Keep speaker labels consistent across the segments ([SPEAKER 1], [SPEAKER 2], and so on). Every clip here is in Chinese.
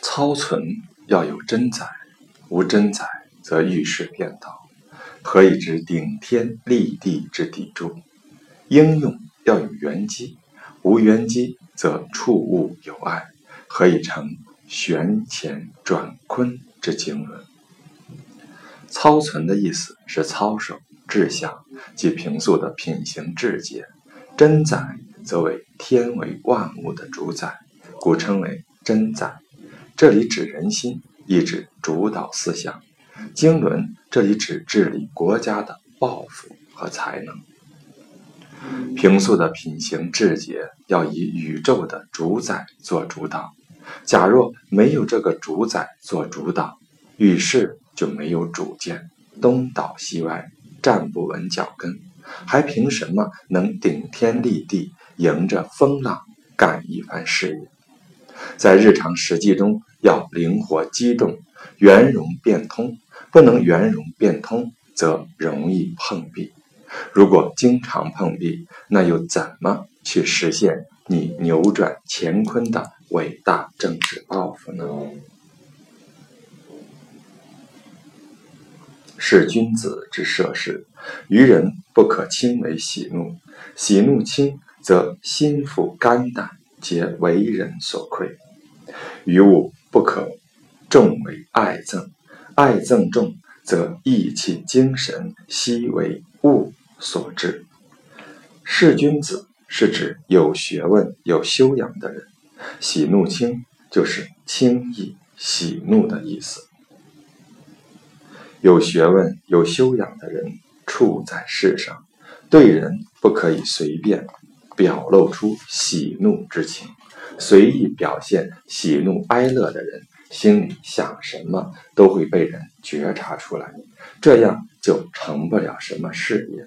[SPEAKER 1] 操存要有真宰，无真宰则遇事变道，何以知顶天立地之砥柱？应用要有圆机，无圆机则触物有碍，何以成旋乾转坤之经纶？操存的意思是操守、志向，即平素的品行志节；真宰则为天为万物的主宰，故称为真宰。这里指人心，亦指主导思想。经纶这里指治理国家的抱负和才能。平素的品行志节要以宇宙的主宰做主导。假若没有这个主宰做主导，遇事就没有主见，东倒西歪，站不稳脚跟，还凭什么能顶天立地，迎着风浪干一番事业？在日常实际中，要灵活机动，圆融变通。不能圆融变通，则容易碰壁。如果经常碰壁，那又怎么去实现你扭转乾坤的伟大政治抱负呢？是君子之涉事，愚人不可轻为喜怒。喜怒轻，则心腹肝胆皆为人所愧。于物不可重为爱憎，爱憎重，则意气精神悉为物所致。是君子是指有学问、有修养的人。喜怒轻，就是轻易喜怒的意思。有学问、有修养的人处在世上，对人不可以随便表露出喜怒之情。随意表现喜怒哀乐的人，心里想什么都会被人觉察出来，这样就成不了什么事业。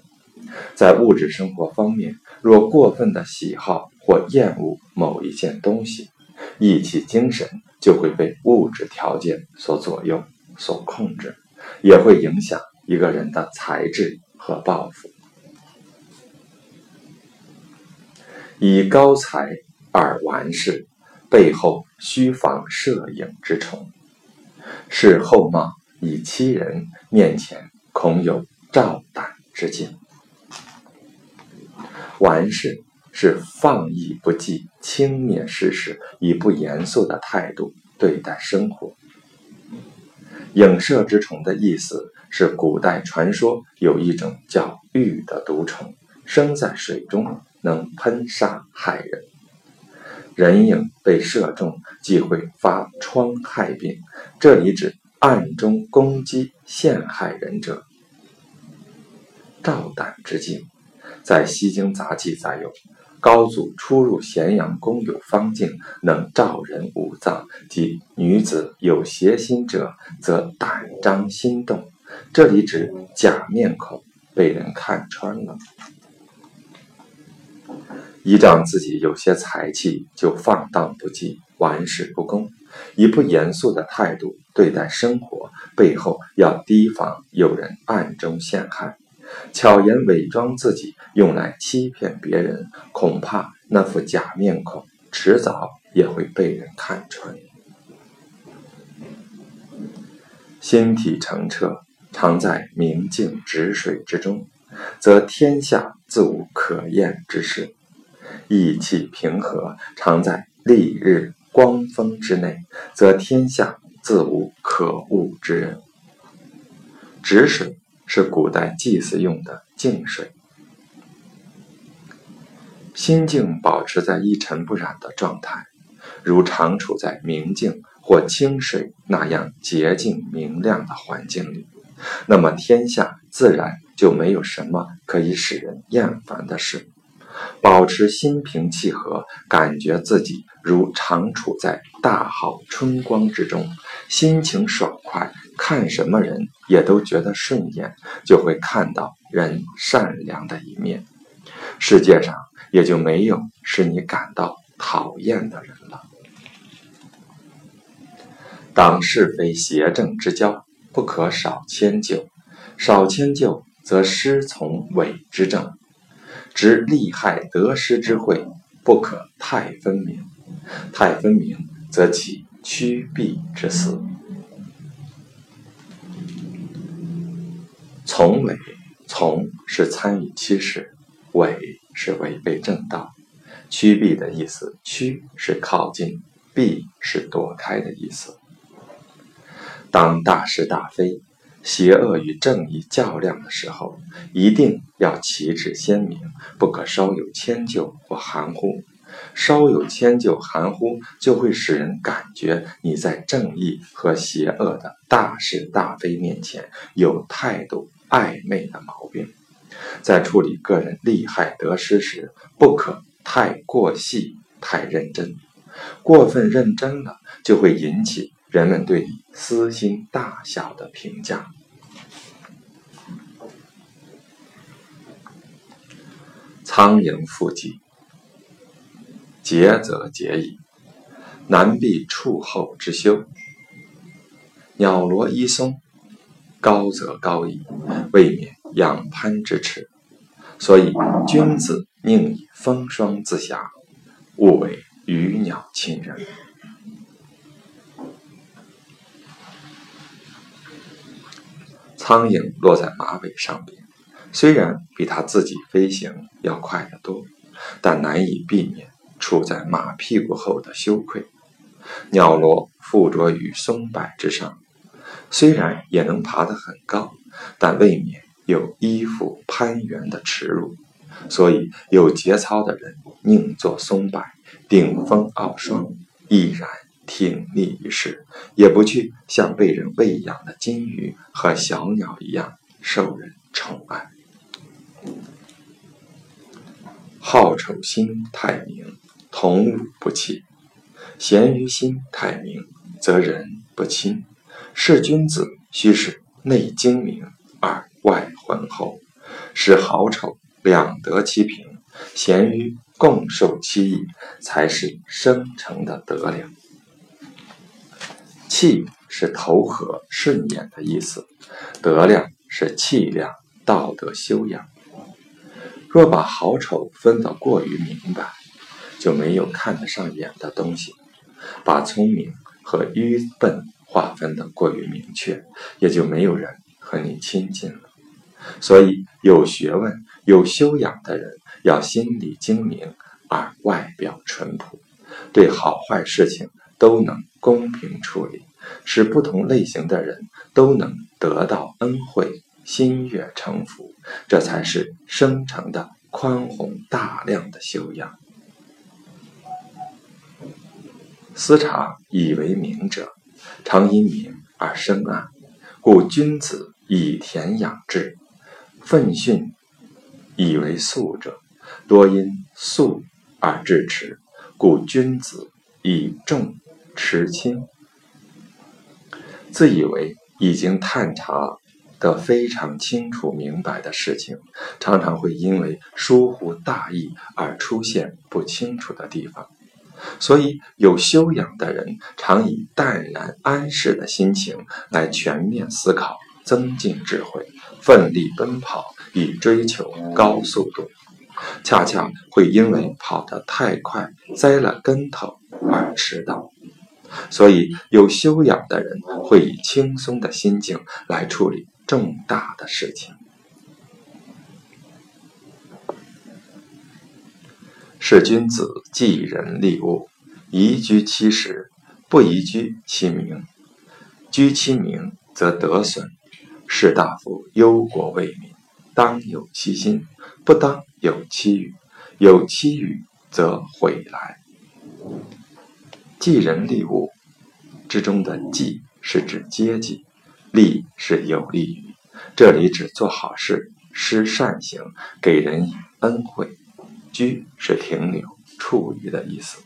[SPEAKER 1] 在物质生活方面，若过分的喜好或厌恶某一件东西，意气精神就会被物质条件所左右、所控制，也会影响一个人的才智和抱负。以高才。而完事，背后须防摄影之虫；是后貌以欺人，面前恐有照胆之镜。完事是放逸不羁、轻蔑世事，以不严肃的态度对待生活。影射之虫的意思是，古代传说有一种叫玉的毒虫，生在水中，能喷杀害人。人影被射中，即会发疮害病。这里指暗中攻击、陷害人者。照胆之镜，在《西京杂记》载有：高祖出入咸阳宫有方镜，能照人五脏。即女子有邪心者，则胆张心动。这里指假面孔被人看穿了。依仗自己有些才气，就放荡不羁、玩世不恭，以不严肃的态度对待生活，背后要提防有人暗中陷害，巧言伪装自己，用来欺骗别人，恐怕那副假面孔迟早也会被人看穿。心体澄澈，常在明镜止水之中，则天下自无可厌之事。意气平和，常在丽日光风之内，则天下自无可恶之人。止水是古代祭祀用的净水，心境保持在一尘不染的状态，如常处在明镜或清水那样洁净明亮的环境里，那么天下自然就没有什么可以使人厌烦的事。保持心平气和，感觉自己如常处在大好春光之中，心情爽快，看什么人也都觉得顺眼，就会看到人善良的一面，世界上也就没有使你感到讨厌的人了。当是非邪正之交，不可少迁就，少迁就则师从伪之政。知利害得失之会，不可太分明。太分明，则起趋避之思。从违，从是参与其事，伪是违背正道。趋避的意思，趋是靠近，避是躲开的意思。当大是大非、邪恶与正义较量的时候，一定要旗帜鲜明，不可稍有迁就或含糊。稍有迁就、含糊，就会使人感觉你在正义和邪恶的大是大非面前有态度暧昧的毛病。在处理个人利害得失时，不可太过细、太认真。过分认真了，就会引起人们对你私心大小的评价。苍蝇附骥。节则节矣，难避处后之羞。鸟罗衣松，高则高矣，未免仰攀之耻。所以君子宁以风霜自暇，勿为鱼鸟亲人。苍蝇落在马尾上边，虽然比它自己飞行要快得多，但难以避免。处在马屁股后的羞愧，鸟罗附着于松柏之上，虽然也能爬得很高，但未免有依附攀援的耻辱。所以有节操的人宁做松柏，顶风傲霜，毅然挺立于世，也不去像被人喂养的金鱼和小鸟一样受人宠爱。好丑心太明。同辱不弃，贤于心太明，则人不亲。是君子，须是内精明而外浑厚，使好丑两得其平，贤于共受其益，才是生成的德量。气是投合顺眼的意思，德量是气量、道德修养。若把好丑分得过于明白，就没有看得上眼的东西，把聪明和愚笨划分得过于明确，也就没有人和你亲近了。所以，有学问、有修养的人，要心里精明而外表淳朴，对好坏事情都能公平处理，使不同类型的人都能得到恩惠，心悦诚服。这才是生成的宽宏大量的修养。思察以为明者，常因明而生暗，故君子以田养志；奋训以为素者，多因素而致迟，故君子以重持轻。自以为已经探查得非常清楚明白的事情，常常会因为疏忽大意而出现不清楚的地方。所以，有修养的人常以淡然安适的心情来全面思考，增进智慧，奋力奔跑以追求高速度，恰恰会因为跑得太快栽了跟头而迟到。所以，有修养的人会以轻松的心境来处理重大的事情。是君子济人利物，宜居其实，不宜居其名。居其名则得损。士大夫忧国为民，当有其心，不当有其语。有其语，则毁来。济人利物之中的济是指阶级，利是有利于。这里指做好事、施善行、给人以恩惠。居是停留、处于的意思。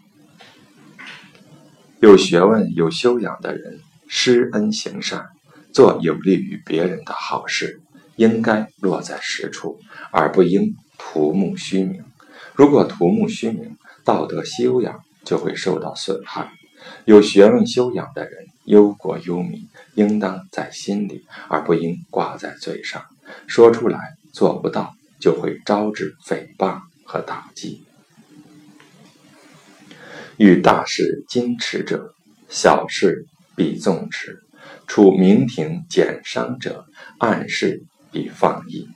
[SPEAKER 1] 有学问、有修养的人，施恩行善，做有利于别人的好事，应该落在实处，而不应图慕虚名。如果图慕虚名，道德修养就会受到损害。有学问、修养的人，忧国忧民，应当在心里，而不应挂在嘴上。说出来做不到，就会招致诽谤。和打击，遇大事矜持者，小事必纵之，处明庭减伤者，暗事必放逸。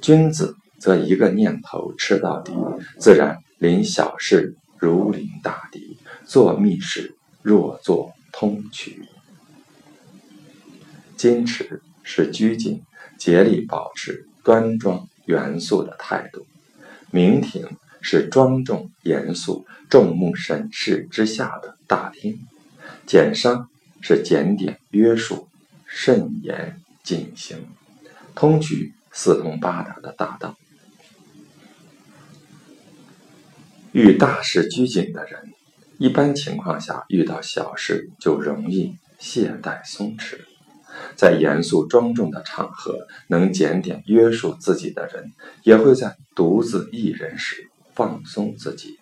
[SPEAKER 1] 君子则一个念头吃到底，自然临小事如临大敌，做密事若做通衢。矜持是拘谨、竭力保持端庄严肃的态度；明庭是庄重严肃、众目审视之下的大厅；简商是检点约束、慎言谨行；通衢四通八达的大道。遇大事拘谨的人，一般情况下遇到小事就容易懈怠松弛。在严肃庄重的场合，能检点约束自己的人，也会在独自一人时放松自己；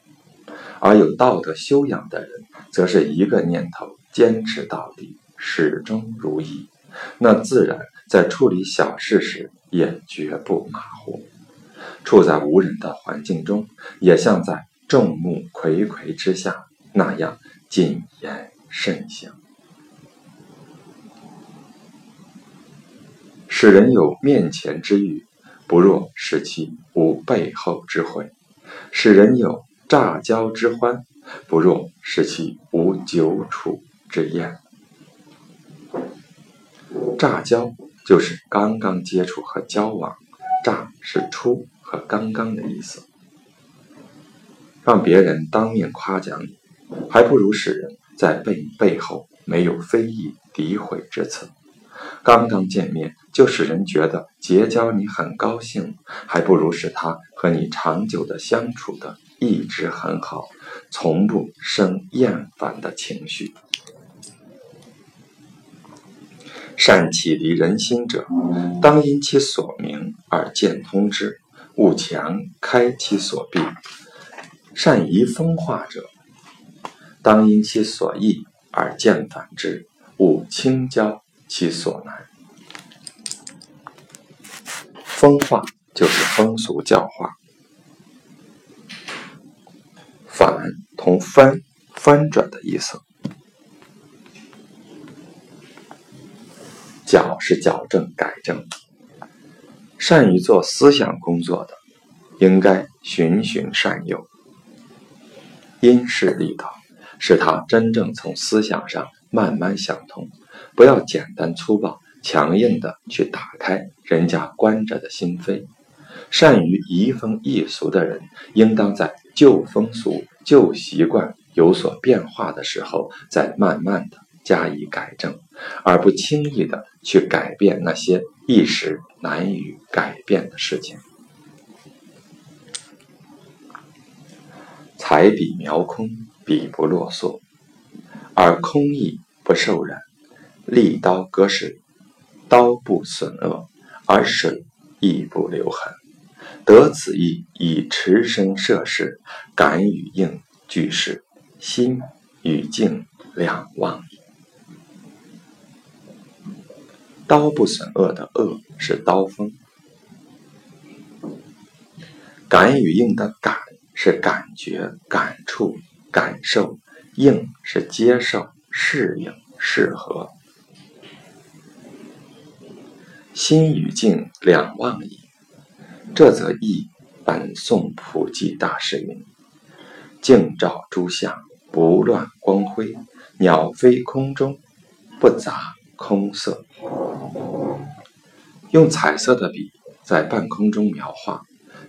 [SPEAKER 1] 而有道德修养的人，则是一个念头坚持到底，始终如一。那自然在处理小事时也绝不马虎。处在无人的环境中，也像在众目睽睽之下那样谨言慎行。使人有面前之欲，不若使其无背后之悔；使人有乍交之欢，不若使其无久处之厌。乍交就是刚刚接触和交往，乍是初和刚刚的意思。让别人当面夸奖你，还不如使人在背背后没有非议诋毁之词。刚刚见面就使人觉得结交你很高兴，还不如使他和你长久的相处的一直很好，从不生厌烦的情绪。善启迪人心者，当因其所明而见通之，勿强开其所闭；善移风化者，当因其所易而见反之，勿轻交。其所难，风化就是风俗教化，反同翻翻转的意思。矫是矫正改正，善于做思想工作的，应该循循善诱，因势利导，使他真正从思想上慢慢想通。不要简单粗暴、强硬的去打开人家关着的心扉。善于移风易俗的人，应当在旧风俗、旧习惯有所变化的时候，再慢慢的加以改正，而不轻易的去改变那些一时难以改变的事情。彩笔描空，笔不落缩，而空意不受染。利刀割水，刀不损恶，而水亦不留痕。得此意，以持身摄事，感与应俱是，心与静两忘矣。刀不损恶的恶是刀锋，感与应的感是感觉、感触、感受，应是接受、适应、适合。心与境两忘矣。这则译本宋普济大师云：“静照诸相，不乱光辉；鸟飞空中，不杂空色。”用彩色的笔在半空中描画，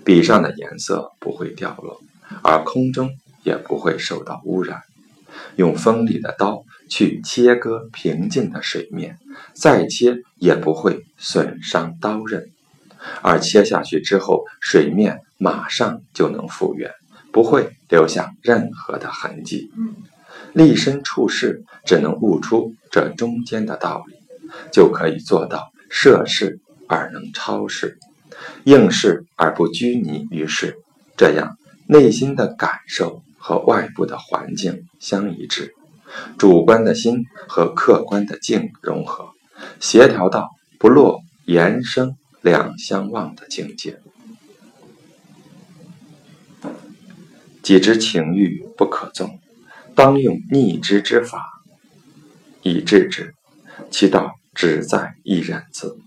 [SPEAKER 1] 笔上的颜色不会掉落，而空中也不会受到污染。用锋利的刀去切割平静的水面，再切也不会损伤刀刃，而切下去之后，水面马上就能复原，不会留下任何的痕迹。立身处世，只能悟出这中间的道理，就可以做到涉世而能超世，应世而不拘泥于世。这样，内心的感受。和外部的环境相一致，主观的心和客观的境融合，协调到不落言声两相忘的境界。己之情欲不可纵，当用逆之之法，以治之，其道只在一忍字。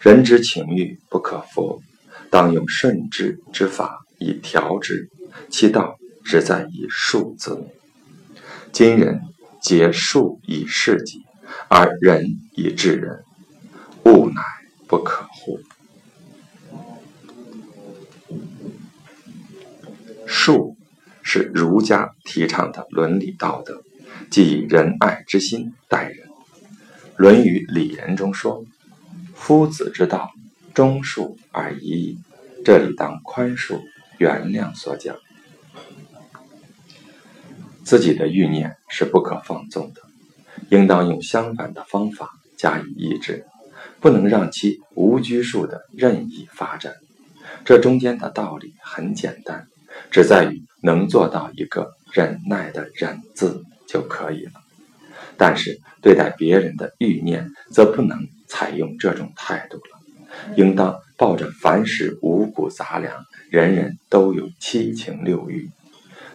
[SPEAKER 1] 人之情欲不可服，当用顺治之法以调之，其道只在以数字。今人皆术以事己，而仁以治人，物乃不可乎？术是儒家提倡的伦理道德，即以仁爱之心待人。《论语里仁》中说：“夫子之道，忠恕而已矣。”这里当宽恕、原谅所讲。自己的欲念是不可放纵的，应当用相反的方法加以抑制，不能让其无拘束的任意发展。这中间的道理很简单。只在于能做到一个忍耐的“忍”字就可以了。但是对待别人的欲念，则不能采用这种态度了，应当抱着凡事五谷杂粮，人人都有七情六欲，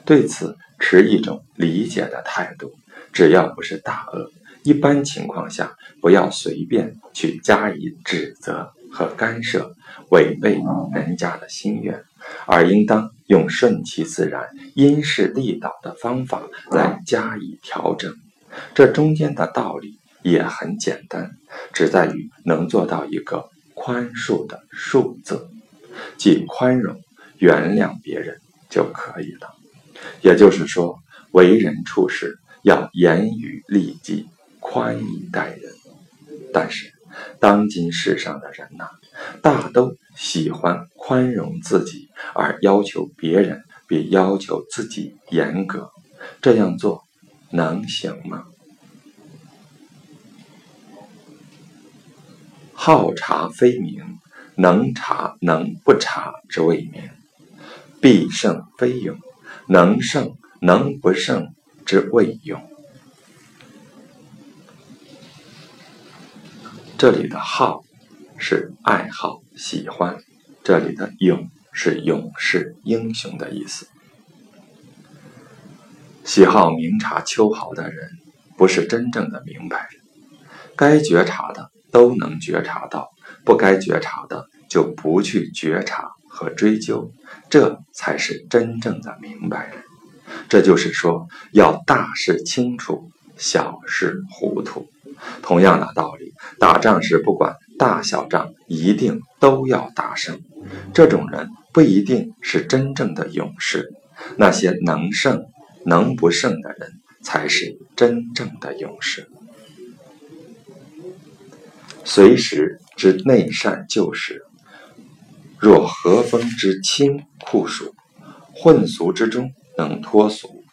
[SPEAKER 1] 对此持一种理解的态度。只要不是大恶，一般情况下不要随便去加以指责和干涉，违背人家的心愿。而应当用顺其自然、因势利导的方法来加以调整。这中间的道理也很简单，只在于能做到一个宽恕的“恕”字，即宽容、原谅别人就可以了。也就是说，为人处事要严于律己、宽以待人。但是，当今世上的人呐，大都喜欢宽容自己，而要求别人比要求自己严格。这样做能行吗？好察非明，能察能不察之谓明；必胜非勇，能胜能不胜之谓勇。这里的好。是爱好、喜欢，这里的勇是勇士、英雄的意思。喜好明察秋毫的人，不是真正的明白人。该觉察的都能觉察到，不该觉察的就不去觉察和追究，这才是真正的明白人。这就是说，要大事清楚，小事糊涂。同样的道理，打仗时不管。大小仗一定都要打胜，这种人不一定是真正的勇士。那些能胜能不胜的人，才是真正的勇士。随时之内善救时，若和风之清酷暑，混俗之中能脱俗，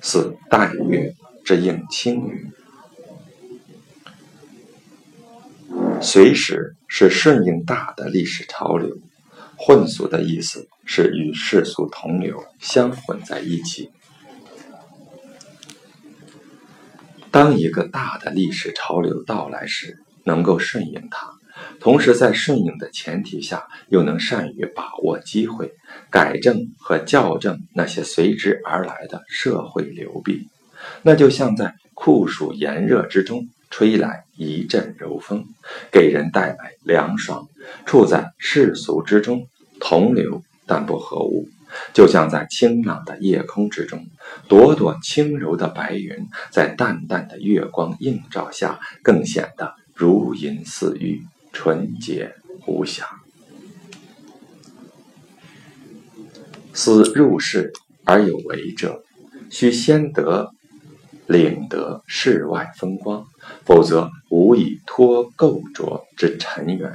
[SPEAKER 1] 似淡月之应清雨。随时是顺应大的历史潮流，混俗的意思是与世俗同流，相混在一起。当一个大的历史潮流到来时，能够顺应它，同时在顺应的前提下，又能善于把握机会，改正和校正那些随之而来的社会流弊，那就像在酷暑炎热之中。吹来一阵柔风，给人带来凉爽。处在世俗之中，同流但不合物，就像在清朗的夜空之中，朵朵轻柔的白云，在淡淡的月光映照下，更显得如银似玉，纯洁无瑕。思入世而有为者，须先得。领得世外风光，否则无以脱垢浊之尘缘；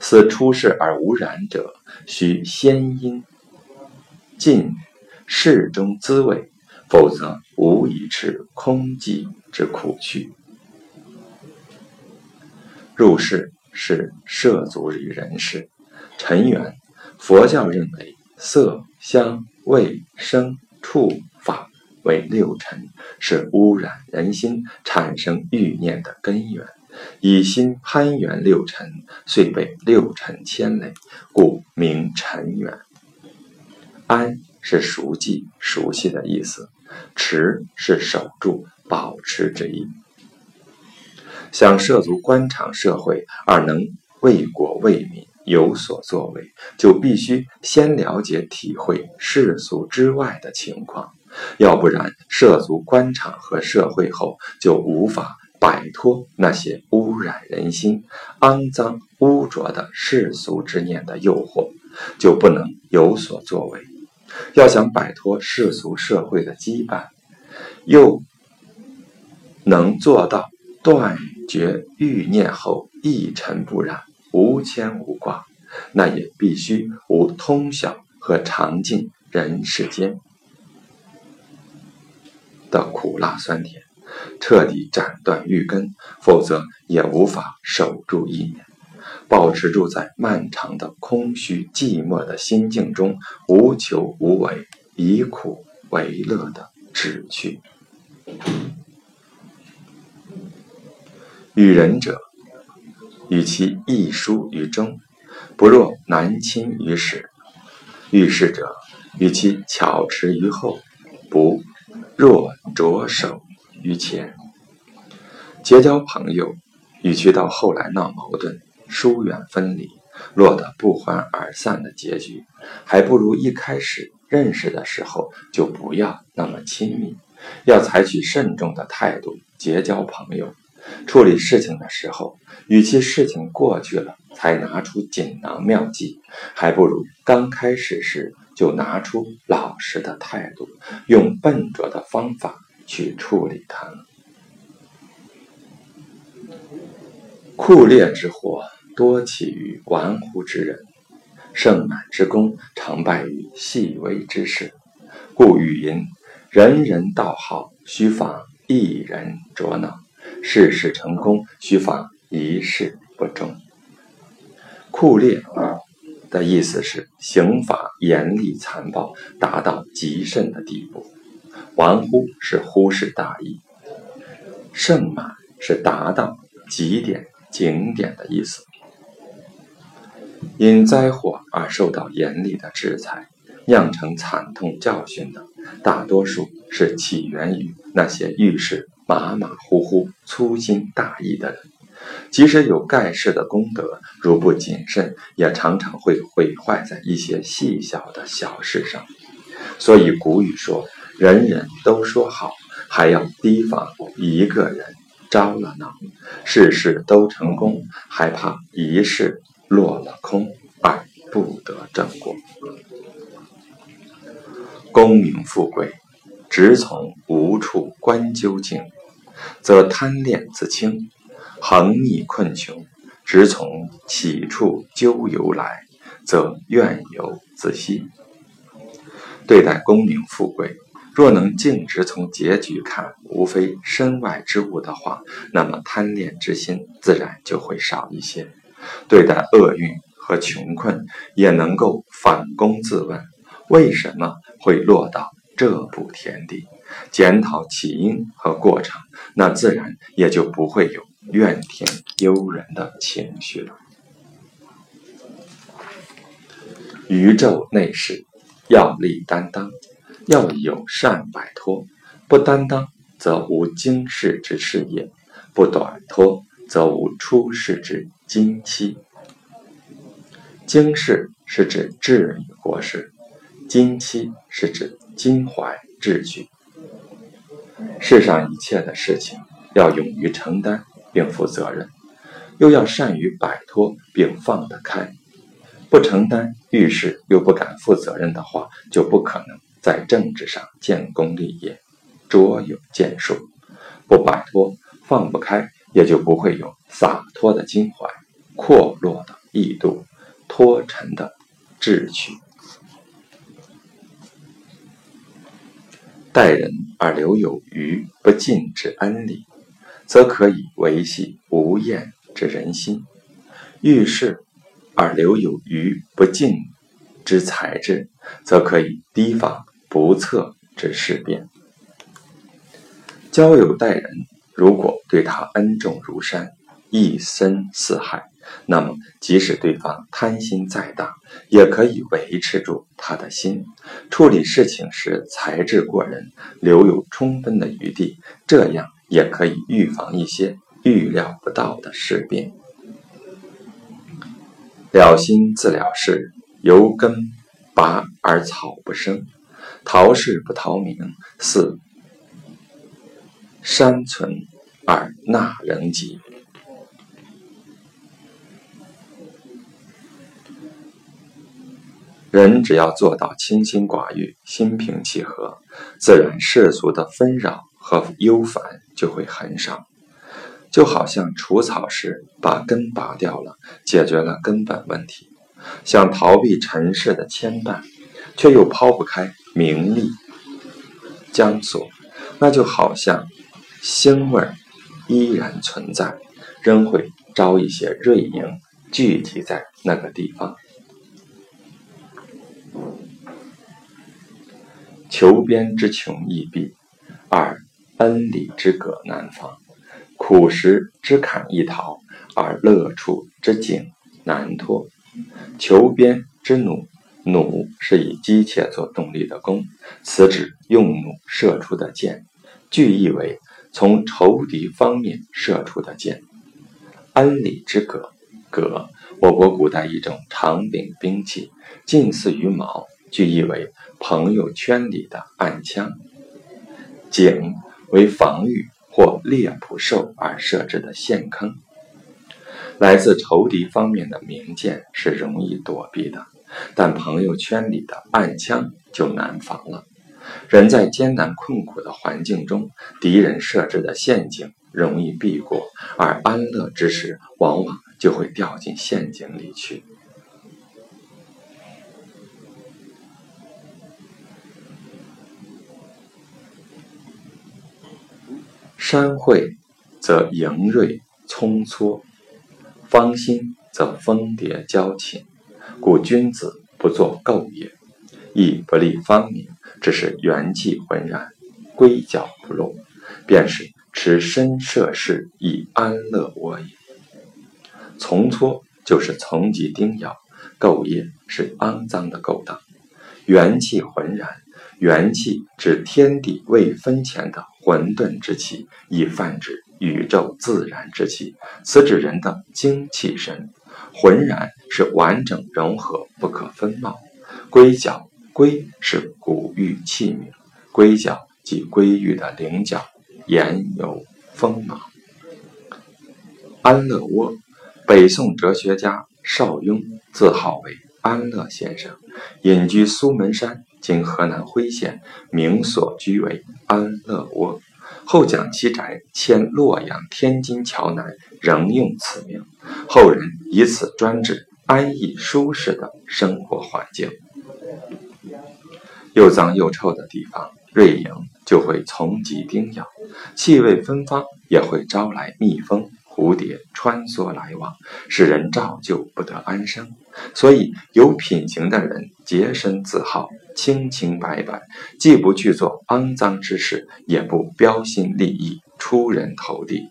[SPEAKER 1] 思出世而无染者，须先因尽世中滋味，否则无以持空寂之苦趣。入世是涉足于人世，尘缘，佛教认为色、香、味、声、触、法。为六尘，是污染人心、产生欲念的根源。以心攀缘六尘，遂被六尘牵累，故名尘缘。安是熟记、熟悉的意思，持是守住、保持之意。想涉足官场社会而能为国为民有所作为，就必须先了解体会世俗之外的情况，要不然涉足官场和社会后就无法摆脱那些污染人心、肮脏污浊的世俗之念的诱惑，就不能有所作为。要想摆脱世俗社会的羁绊，又能做到断绝欲念后一尘不染、无牵无挂，那也必须无通晓和尝尽人世间的苦辣酸甜，彻底斩断欲根，否则也无法守住意念，保持住在漫长的空虚寂寞的心境中无求无为、以苦为乐的志趣。与人者，与其易疏于中，不若南侵于始；遇事者，与其巧持于后，不若着手于前。结交朋友，与其到后来闹矛盾、疏远分离，落得不欢而散的结局，还不如一开始认识的时候就不要那么亲密，要采取慎重的态度结交朋友。处理事情的时候，与其事情过去了才拿出锦囊妙计，还不如刚开始时就拿出老实的态度，用笨拙的方法去处理它。酷烈之祸多起于玩忽之人，盛满之功常败于细微之事，故语云：“人人道好，须防一人着脑。”事事成功，须防一事不忠。酷烈的意思是刑法严厉残暴，达到极甚的地步；玩忽是忽视大意；盛满是达到极点、景点的意思。因灾祸而受到严厉的制裁，酿成惨痛教训的，大多数是起源于那些遇事。马马虎虎、粗心大意的人，即使有盖世的功德，如不谨慎，也常常会毁坏在一些细小的小事上。所以古语说：“人人都说好，还要提防一个人着了恼；事事都成功，还怕一事落了空而不得正果。”功名富贵，直从无处观究竟。则贪恋自轻，横逆困穷，直从起处究由来，则怨尤自息。对待功名富贵，若能径直从结局看，无非身外之物的话，那么贪恋之心自然就会少一些。对待厄运和穷困，也能够反躬自问：为什么会落到这步田地？检讨起因和过程，那自然也就不会有怨天尤人的情绪了。宇宙内事，要力担当，要友善摆脱。不担当，则无经世之事业；不短脱，则无出世之经期。经世是指治与国事，经期是指襟怀志趣。世上一切的事情，要勇于承担并负责任，又要善于摆脱并放得开。不承担遇事又不敢负责任的话，就不可能在政治上建功立业、卓有建树。不摆脱、放不开，也就不会有洒脱的襟怀、阔落的意度、脱尘的志趣。待人而留有余不尽之恩礼，则可以维系无厌之人心；遇事而留有余不尽之才智，则可以提防不测之事变。交友待人，如果对他恩重如山，一身似海。那么，即使对方贪心再大，也可以维持住他的心。处理事情时才智过人，留有充分的余地，这样也可以预防一些预料不到的事变。了心自了事，由根拔而草不生。逃事不逃名，四山存而纳人吉。人只要做到清心寡欲、心平气和，自然世俗的纷扰和忧烦就会很少。就好像除草时把根拔掉了，解决了根本问题；想逃避尘世的牵绊，却又抛不开名利枷锁，那就好像腥味依然存在，仍会招一些瑞蝇聚集在那个地方。求边之穷易避，二恩礼之葛难防。苦食之坎易逃，而乐处之景难脱。求边之弩，弩是以机械做动力的弓，此指用弩射出的箭，句意为从仇敌方面射出的箭。恩里之葛，葛，我国古代一种长柄兵器，近似于矛，据意为朋友圈里的暗枪。井为防御。或猎捕兽而设置的陷坑，来自仇敌方面的明箭是容易躲避的，但朋友圈里的暗枪就难防了。人在艰难困苦的环境中，敌人设置的陷阱容易避过，而安乐之时，往往就会掉进陷阱里去。山会则盈锐葱搓，方心则蜂蝶交情。故君子不作垢也，亦不立方名，只是元气浑然，归角不露，便是持身摄事以安乐我也。从搓就是从即叮咬，垢叶是肮脏的勾当，元气浑然。元气指天地未分前的混沌之气，亦泛指宇宙自然之气。此指人的精气神。浑然是完整融合，不可分貌。龟角，龟是古玉器皿，龟角即龟玉的棱角，言有锋芒。安乐窝，北宋哲学家邵雍自号为安乐先生，隐居苏门山。今河南辉县，名所居为安乐窝。后蒋其宅迁洛阳天津桥南，仍用此名。后人以此专指安逸舒适的生活环境。又脏又臭的地方，瑞蝇就会从即叮咬；气味芬芳，也会招来蜜蜂。蝴蝶穿梭来往，使人照旧不得安生。所以，有品行的人洁身自好，清清白白，既不去做肮脏之事，也不标新立异、出人头地。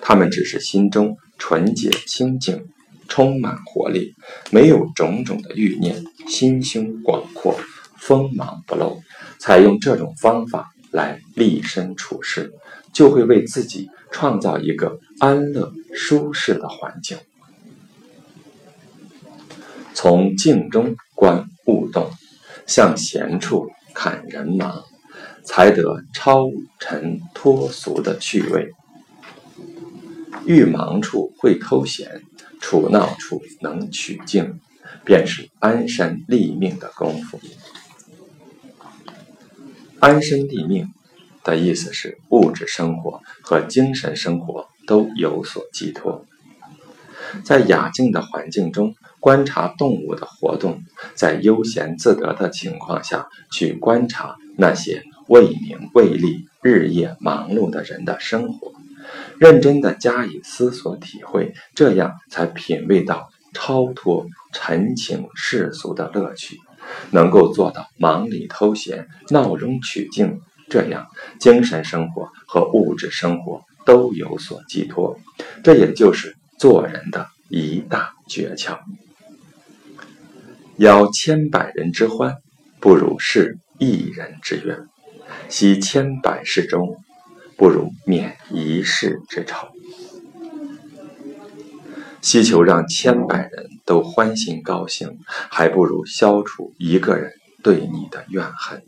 [SPEAKER 1] 他们只是心中纯洁清净，充满活力，没有种种的欲念，心胸广阔，锋芒不露。采用这种方法来立身处世，就会为自己。创造一个安乐舒适的环境，从静中观物动，向闲处看人忙，才得超尘脱俗的趣味。遇忙处会偷闲，处闹处能取静，便是安身立命的功夫。安身立命。的意思是，物质生活和精神生活都有所寄托。在雅静的环境中观察动物的活动，在悠闲自得的情况下去观察那些为名为利、日夜忙碌的人的生活，认真的加以思索体会，这样才品味到超脱陈情世俗的乐趣，能够做到忙里偷闲、闹中取静。这样，精神生活和物质生活都有所寄托，这也就是做人的一大诀窍。邀千百人之欢，不如释一人之怨；惜千百事中，不如免一事之愁。希求让千百人都欢欣高兴，还不如消除一个人对你的怨恨；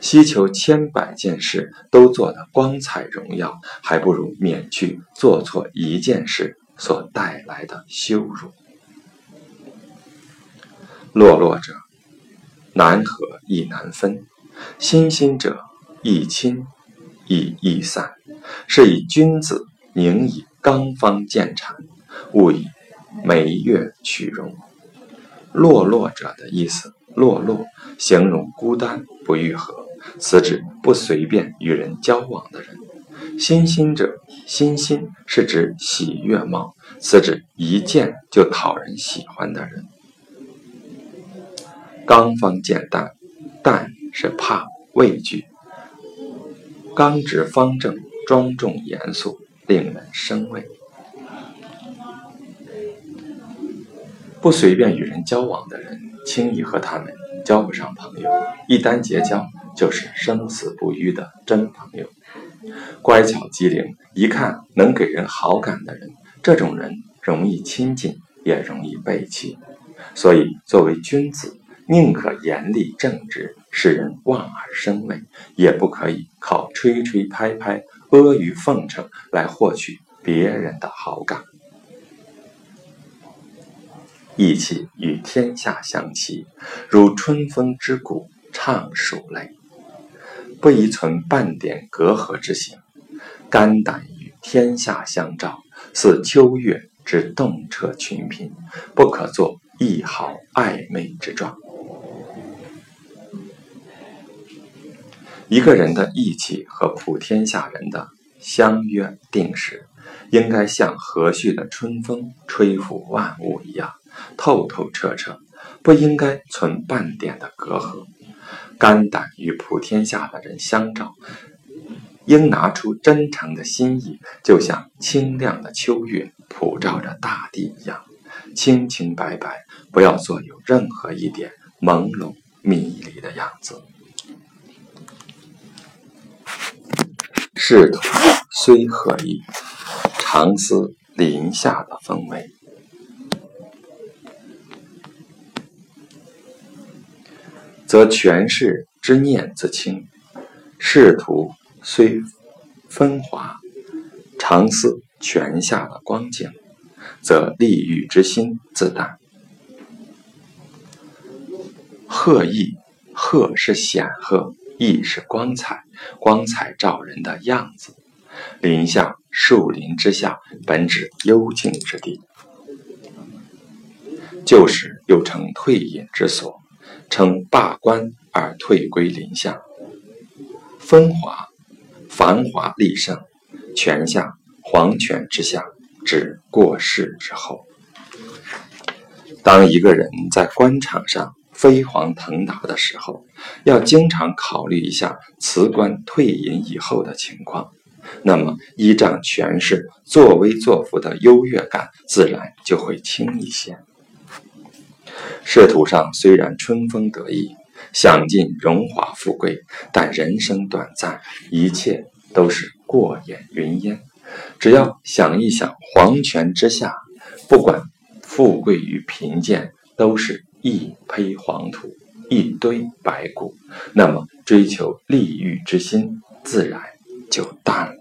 [SPEAKER 1] 希求千百件事都做得光彩荣耀，还不如免去做错一件事所带来的羞辱。落落者，难合亦难分；心心者，亦亲亦易散。是以君子宁以刚方见谄，勿以眉月取容。落落者的意思，落落形容孤单不愈合，此指不随便与人交往的人。心心者，心心是指喜悦貌，是指一见就讨人喜欢的人。刚方见淡，淡是怕畏惧，刚直方正。庄重严肃，令人生畏。不随便与人交往的人，轻易和他们交不上朋友；一旦结交，就是生死不渝的真朋友。乖巧机灵，一看能给人好感的人，这种人容易亲近，也容易背弃。所以，作为君子，宁可严厉正直，使人望而生畏，也不可以靠吹吹拍拍。阿谀奉承来获取别人的好感，义气与天下相齐，如春风之谷，畅暑类，不宜存半点隔阂之心。肝胆与天下相照，似秋月之动彻群品，不可作一毫暧昧之状。一个人的义气和普天下人的相约定时，应该像和煦的春风吹拂万物一样透透彻彻，不应该存半点的隔阂。肝胆与普天下的人相照，应拿出真诚的心意，就像清亮的秋月普照着大地一样，清清白白，不要做有任何一点朦胧迷离的样子。仕途虽和意，常思林下的风味，则权势之念自轻；仕途虽风华，常思泉下的光景，则利欲之心自淡。鹤意，鹤是显赫。意是光彩，光彩照人的样子。林下，树林之下，本指幽静之地。旧时又称退隐之所，称罢官而退归林下。风华，繁华立盛。泉下，黄泉之下，指过世之后。当一个人在官场上。飞黄腾达的时候，要经常考虑一下辞官退隐以后的情况，那么依仗权势、作威作福的优越感自然就会轻一些。仕途上虽然春风得意，享尽荣华富贵，但人生短暂，一切都是过眼云烟。只要想一想黄泉之下，不管富贵与贫贱，都是。一坯黄土，一堆白骨，那么追求利欲之心自然就淡了。